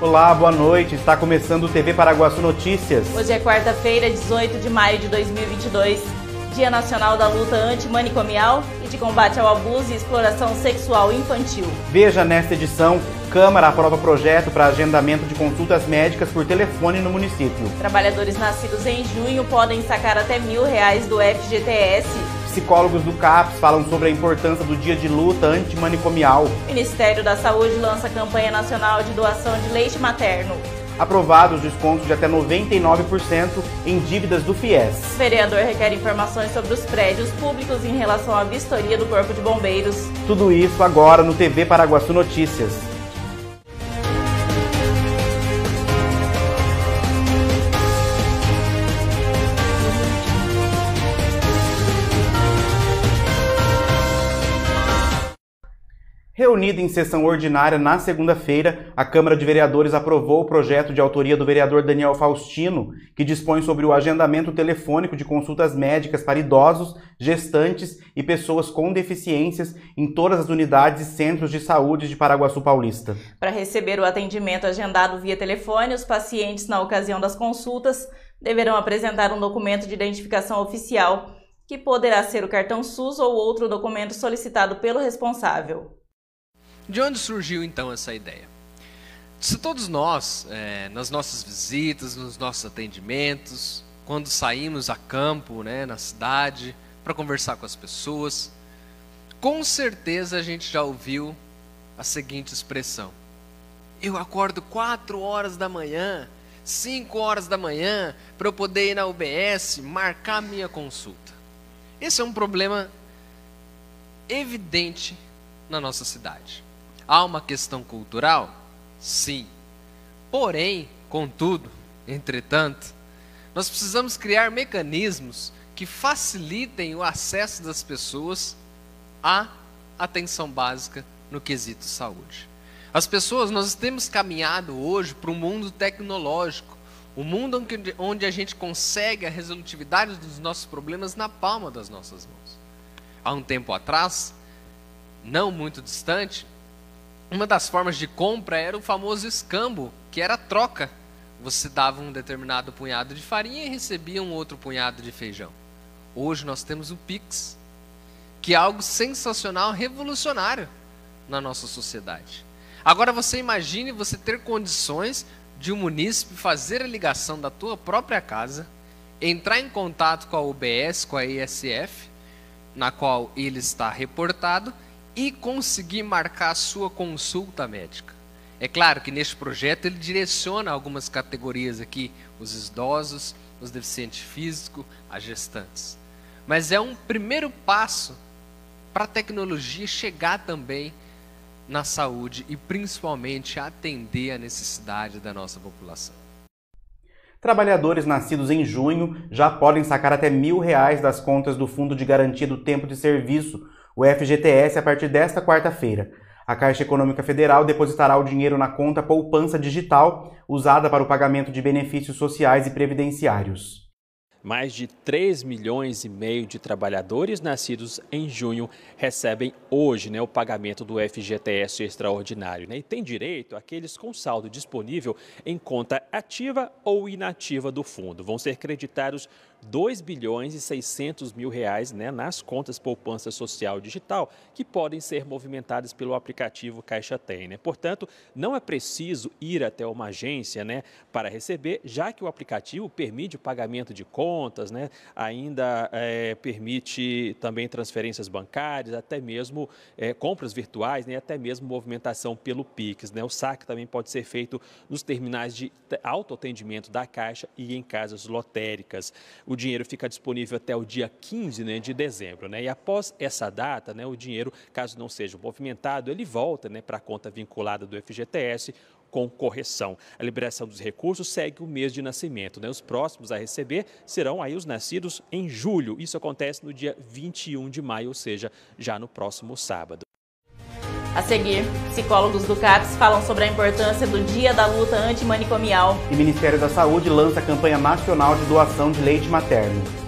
Olá, boa noite. Está começando o TV Paraguaçu Notícias. Hoje é quarta-feira, 18 de maio de 2022, Dia Nacional da Luta Antimanicomial e de Combate ao Abuso e Exploração Sexual Infantil. Veja nesta edição, Câmara aprova projeto para agendamento de consultas médicas por telefone no município. Trabalhadores nascidos em junho podem sacar até mil reais do FGTS. Psicólogos do CAPS falam sobre a importância do dia de luta antimanicomial. O Ministério da Saúde lança campanha nacional de doação de leite materno. Aprovados descontos de até 99% em dívidas do FIES. O vereador requer informações sobre os prédios públicos em relação à vistoria do Corpo de Bombeiros. Tudo isso agora no TV Paraguaçu Notícias. Reunida em sessão ordinária na segunda-feira, a Câmara de Vereadores aprovou o projeto de autoria do vereador Daniel Faustino, que dispõe sobre o agendamento telefônico de consultas médicas para idosos, gestantes e pessoas com deficiências em todas as unidades e centros de saúde de Paraguaçu Paulista. Para receber o atendimento agendado via telefone, os pacientes, na ocasião das consultas, deverão apresentar um documento de identificação oficial, que poderá ser o cartão SUS ou outro documento solicitado pelo responsável. De onde surgiu então essa ideia? Se todos nós, é, nas nossas visitas, nos nossos atendimentos, quando saímos a campo, né, na cidade, para conversar com as pessoas, com certeza a gente já ouviu a seguinte expressão: Eu acordo 4 horas da manhã, 5 horas da manhã, para eu poder ir na UBS marcar minha consulta. Esse é um problema evidente na nossa cidade. Há uma questão cultural? Sim. Porém, contudo, entretanto, nós precisamos criar mecanismos que facilitem o acesso das pessoas à atenção básica no quesito saúde. As pessoas, nós temos caminhado hoje para um mundo tecnológico, um mundo onde a gente consegue a resolutividade dos nossos problemas na palma das nossas mãos. Há um tempo atrás, não muito distante, uma das formas de compra era o famoso escambo, que era a troca. Você dava um determinado punhado de farinha e recebia um outro punhado de feijão. Hoje nós temos o Pix, que é algo sensacional, revolucionário na nossa sociedade. Agora você imagine você ter condições de um munícipe fazer a ligação da tua própria casa, entrar em contato com a UBS, com a ESF, na qual ele está reportado, e conseguir marcar a sua consulta médica. É claro que neste projeto ele direciona algumas categorias aqui, os idosos, os deficientes físicos, as gestantes. Mas é um primeiro passo para a tecnologia chegar também na saúde e principalmente atender a necessidade da nossa população. Trabalhadores nascidos em junho já podem sacar até mil reais das contas do Fundo de Garantia do Tempo de Serviço o FGTS a partir desta quarta-feira. A Caixa Econômica Federal depositará o dinheiro na conta poupança digital usada para o pagamento de benefícios sociais e previdenciários. Mais de 3 milhões e meio de trabalhadores nascidos em junho recebem hoje né, o pagamento do FGTS extraordinário. Né, e tem direito aqueles com saldo disponível em conta ativa ou inativa do fundo. Vão ser creditados 2 bilhões e 600 mil reais né, nas contas poupança social digital, que podem ser movimentadas pelo aplicativo Caixa Tem. Né? Portanto, não é preciso ir até uma agência né, para receber, já que o aplicativo permite o pagamento de contas, né, ainda é, permite também transferências bancárias, até mesmo é, compras virtuais, né, até mesmo movimentação pelo Pix. Né? O saque também pode ser feito nos terminais de autoatendimento da Caixa e em casas lotéricas o dinheiro fica disponível até o dia 15 né, de dezembro. Né? E após essa data, né, o dinheiro, caso não seja movimentado, ele volta né, para a conta vinculada do FGTS com correção. A liberação dos recursos segue o mês de nascimento. Né? Os próximos a receber serão aí os nascidos em julho. Isso acontece no dia 21 de maio, ou seja, já no próximo sábado. A seguir, psicólogos do CAPS falam sobre a importância do Dia da Luta Antimanicomial. E Ministério da Saúde lança a campanha nacional de doação de leite materno.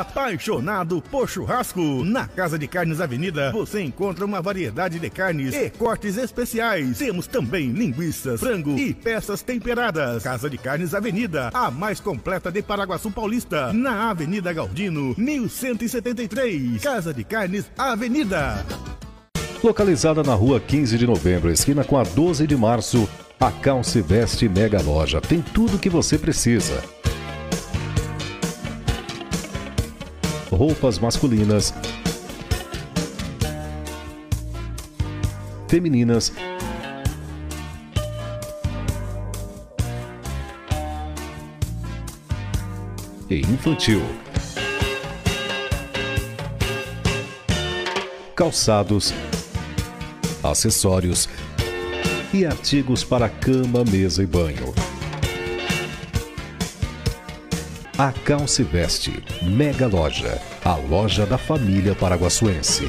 Apaixonado por churrasco? Na Casa de Carnes Avenida você encontra uma variedade de carnes e cortes especiais. Temos também linguiças, frango e peças temperadas. Casa de Carnes Avenida, a mais completa de Paraguaçu Paulista, na Avenida Galdino, 1173. Casa de Carnes Avenida. Localizada na rua 15 de novembro, esquina com a 12 de março, a Calce Veste Mega Loja tem tudo o que você precisa. Roupas masculinas, femininas, e infantil. Calçados, acessórios e artigos para cama, mesa e banho. A Calce Veste, Mega Loja, a loja da família paraguaçuense.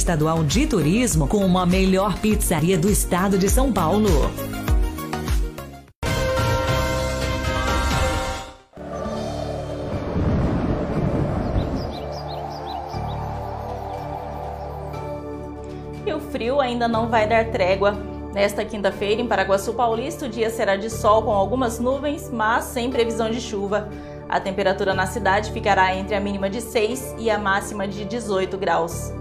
Estadual de Turismo como a melhor pizzaria do estado de São Paulo. E o frio ainda não vai dar trégua. Nesta quinta-feira, em Paraguaçu Paulista, o dia será de sol com algumas nuvens, mas sem previsão de chuva. A temperatura na cidade ficará entre a mínima de 6 e a máxima de 18 graus.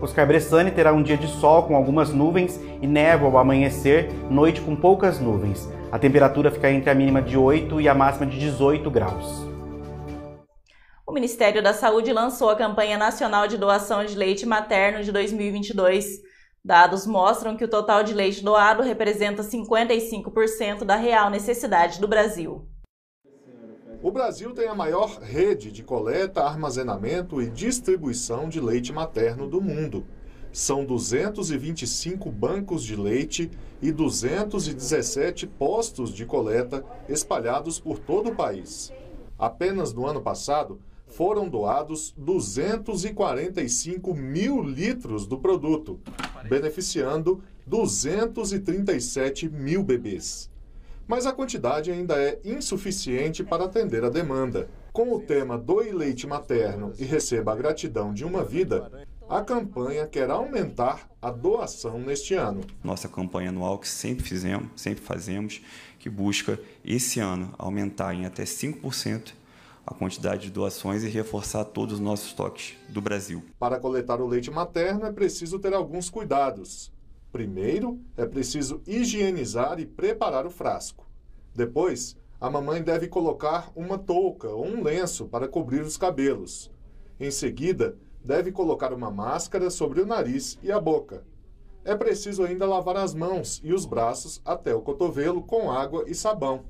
Oscar Bressani terá um dia de sol com algumas nuvens e névoa ao amanhecer, noite com poucas nuvens. A temperatura fica entre a mínima de 8 e a máxima de 18 graus. O Ministério da Saúde lançou a campanha nacional de doação de leite materno de 2022. Dados mostram que o total de leite doado representa 55% da real necessidade do Brasil. O Brasil tem a maior rede de coleta, armazenamento e distribuição de leite materno do mundo. São 225 bancos de leite e 217 postos de coleta espalhados por todo o país. Apenas no ano passado, foram doados 245 mil litros do produto, beneficiando 237 mil bebês mas a quantidade ainda é insuficiente para atender a demanda. Com o tema Doe Leite Materno e Receba a Gratidão de uma Vida, a campanha quer aumentar a doação neste ano. Nossa campanha anual que sempre fizemos, sempre fazemos, que busca esse ano aumentar em até 5% a quantidade de doações e reforçar todos os nossos estoques do Brasil. Para coletar o leite materno é preciso ter alguns cuidados. Primeiro, é preciso higienizar e preparar o frasco. Depois, a mamãe deve colocar uma touca ou um lenço para cobrir os cabelos. Em seguida, deve colocar uma máscara sobre o nariz e a boca. É preciso ainda lavar as mãos e os braços até o cotovelo com água e sabão.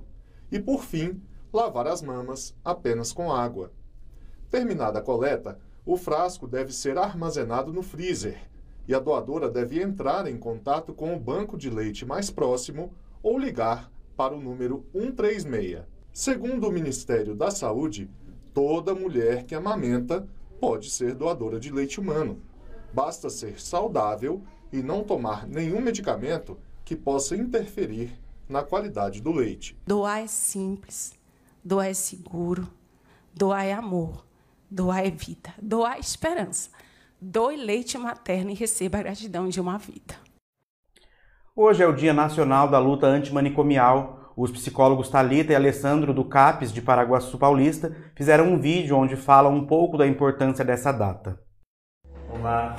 E, por fim, lavar as mamas apenas com água. Terminada a coleta, o frasco deve ser armazenado no freezer e a doadora deve entrar em contato com o banco de leite mais próximo ou ligar para o número 136. Segundo o Ministério da Saúde, toda mulher que amamenta pode ser doadora de leite humano. Basta ser saudável e não tomar nenhum medicamento que possa interferir na qualidade do leite. Doar é simples, doar é seguro, doar é amor, doar é vida, doar é esperança. Doe leite materno e receba a gratidão de uma vida. Hoje é o Dia Nacional da Luta Antimanicomial. Os psicólogos Talita e Alessandro do CAPES de Paraguaçu Paulista fizeram um vídeo onde falam um pouco da importância dessa data. Olá,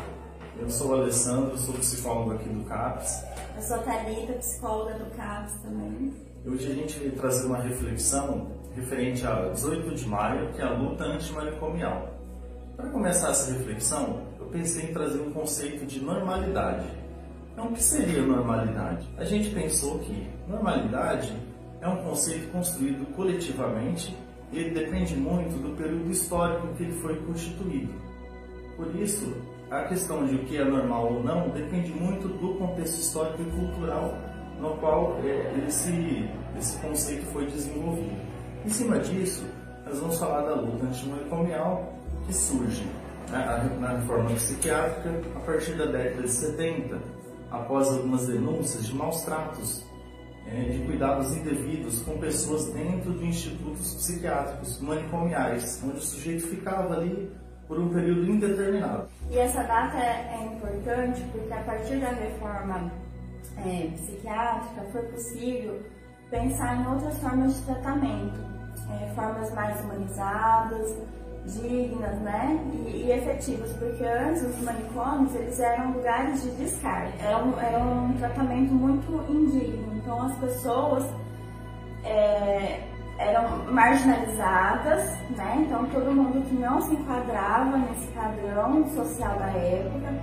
eu sou o Alessandro, sou psicólogo aqui do CAPS. Eu sou a Thalita, psicóloga do CAPS também. Hoje a gente veio trazer uma reflexão referente a 18 de maio, que é a luta antimanicomial. Para começar essa reflexão, pensei em trazer um conceito de normalidade. Então, o que seria normalidade? A gente pensou que normalidade é um conceito construído coletivamente e ele depende muito do período histórico em que ele foi constituído. Por isso, a questão de o que é normal ou não depende muito do contexto histórico e cultural no qual é, esse, esse conceito foi desenvolvido. Em cima disso, nós vamos falar da luta antimanicomial que surge né, na reforma psiquiátrica a partir da década de 70, após algumas denúncias de maus tratos, é, de cuidados indevidos com pessoas dentro de institutos psiquiátricos manicomiais, onde o sujeito ficava ali por um período indeterminado. E essa data é, é importante porque a partir da reforma é, psiquiátrica foi possível pensar em outras formas de tratamento, é, formas mais humanizadas, dignas, né, e, e, efetivas, porque antes os manicômios eles eram lugares de descarga, era um, era um tratamento muito indigno, então as pessoas é, eram marginalizadas, né? Então todo mundo que não se enquadrava nesse padrão social da época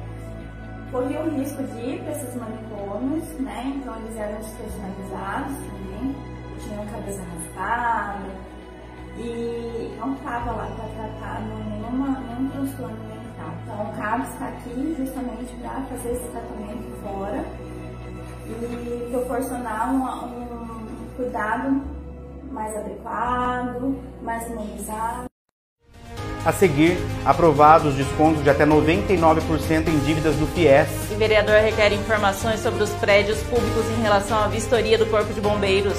corria o risco de ir para esses manicômios, né? Então eles eram despersonalizados também, tinham cabeça raspada e não estava lá para tratar nenhuma, nenhum transtorno mental. Então o CABS está aqui justamente para fazer esse tratamento fora e proporcionar um, um cuidado mais adequado, mais humanizado. A seguir, aprovados descontos de até 99% em dívidas do FIES. O vereador requer informações sobre os prédios públicos em relação à vistoria do Corpo de Bombeiros.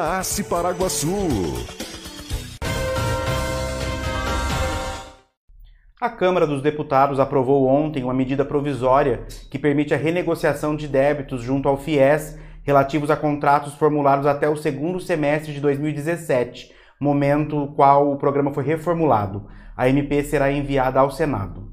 ACE Paraguaçu. A Câmara dos Deputados aprovou ontem uma medida provisória que permite a renegociação de débitos junto ao FIES relativos a contratos formulados até o segundo semestre de 2017, momento qual o programa foi reformulado. A MP será enviada ao Senado.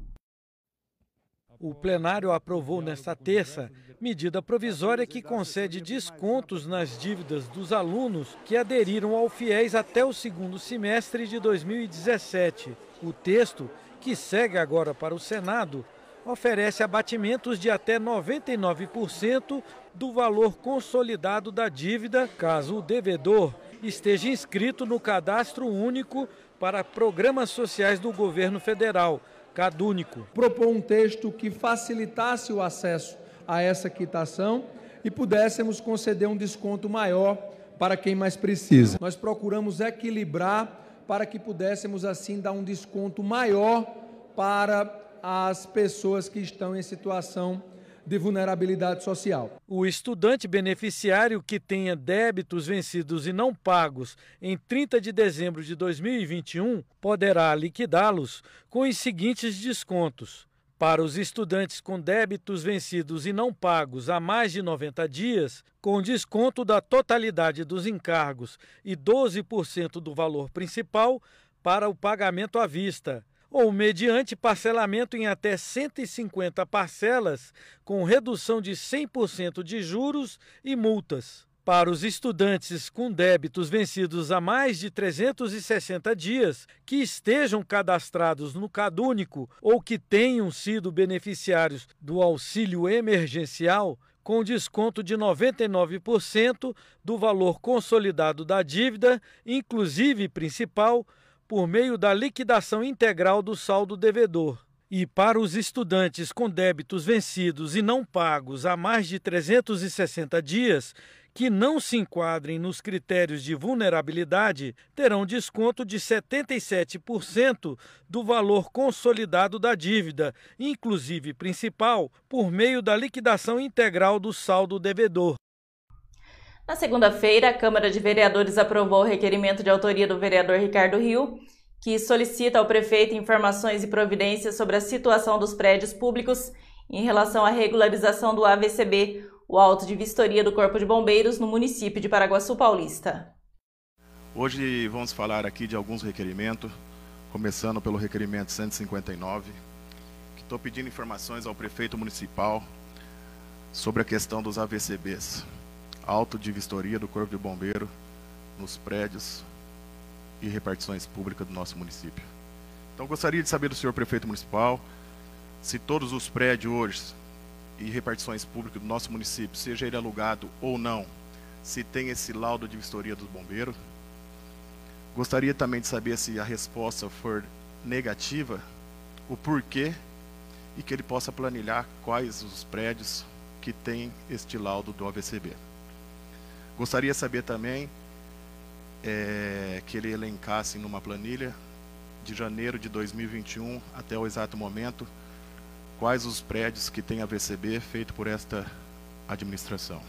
O plenário aprovou nesta terça medida provisória que concede descontos nas dívidas dos alunos que aderiram ao FIES até o segundo semestre de 2017. O texto, que segue agora para o Senado, oferece abatimentos de até 99% do valor consolidado da dívida, caso o devedor esteja inscrito no Cadastro Único para Programas Sociais do Governo Federal, CadÚnico. Propor um texto que facilitasse o acesso a essa quitação e pudéssemos conceder um desconto maior para quem mais precisa. Nós procuramos equilibrar para que pudéssemos assim dar um desconto maior para as pessoas que estão em situação de vulnerabilidade social. O estudante beneficiário que tenha débitos vencidos e não pagos em 30 de dezembro de 2021 poderá liquidá-los com os seguintes descontos. Para os estudantes com débitos vencidos e não pagos há mais de 90 dias, com desconto da totalidade dos encargos e 12% do valor principal para o pagamento à vista ou mediante parcelamento em até 150 parcelas, com redução de 100% de juros e multas. Para os estudantes com débitos vencidos há mais de 360 dias, que estejam cadastrados no CadÚnico ou que tenham sido beneficiários do auxílio emergencial, com desconto de 99% do valor consolidado da dívida, inclusive principal, por meio da liquidação integral do saldo devedor. E para os estudantes com débitos vencidos e não pagos há mais de 360 dias, que não se enquadrem nos critérios de vulnerabilidade, terão desconto de 77% do valor consolidado da dívida, inclusive principal, por meio da liquidação integral do saldo devedor. Na segunda-feira, a Câmara de Vereadores aprovou o requerimento de autoria do vereador Ricardo Rio, que solicita ao prefeito informações e providências sobre a situação dos prédios públicos em relação à regularização do AVCB, o auto de vistoria do Corpo de Bombeiros no município de Paraguaçu Paulista. Hoje vamos falar aqui de alguns requerimentos, começando pelo requerimento 159, que estou pedindo informações ao prefeito municipal sobre a questão dos AVCBs auto de vistoria do Corpo de Bombeiro nos prédios e repartições públicas do nosso município. Então gostaria de saber do senhor prefeito municipal se todos os prédios hoje e repartições públicas do nosso município, seja ele alugado ou não, se tem esse laudo de vistoria dos bombeiros. Gostaria também de saber se a resposta for negativa, o porquê e que ele possa planilhar quais os prédios que têm este laudo do AVCB. Gostaria de saber também é, que ele elencasse numa planilha de janeiro de 2021 até o exato momento quais os prédios que têm a VCB feito por esta administração.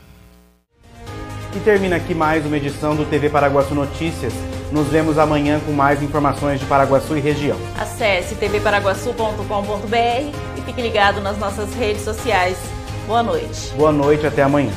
E termina aqui mais uma edição do TV Paraguaçu Notícias. Nos vemos amanhã com mais informações de Paraguaçu e região. Acesse tvparaguaçu.com.br e fique ligado nas nossas redes sociais. Boa noite. Boa noite, até amanhã.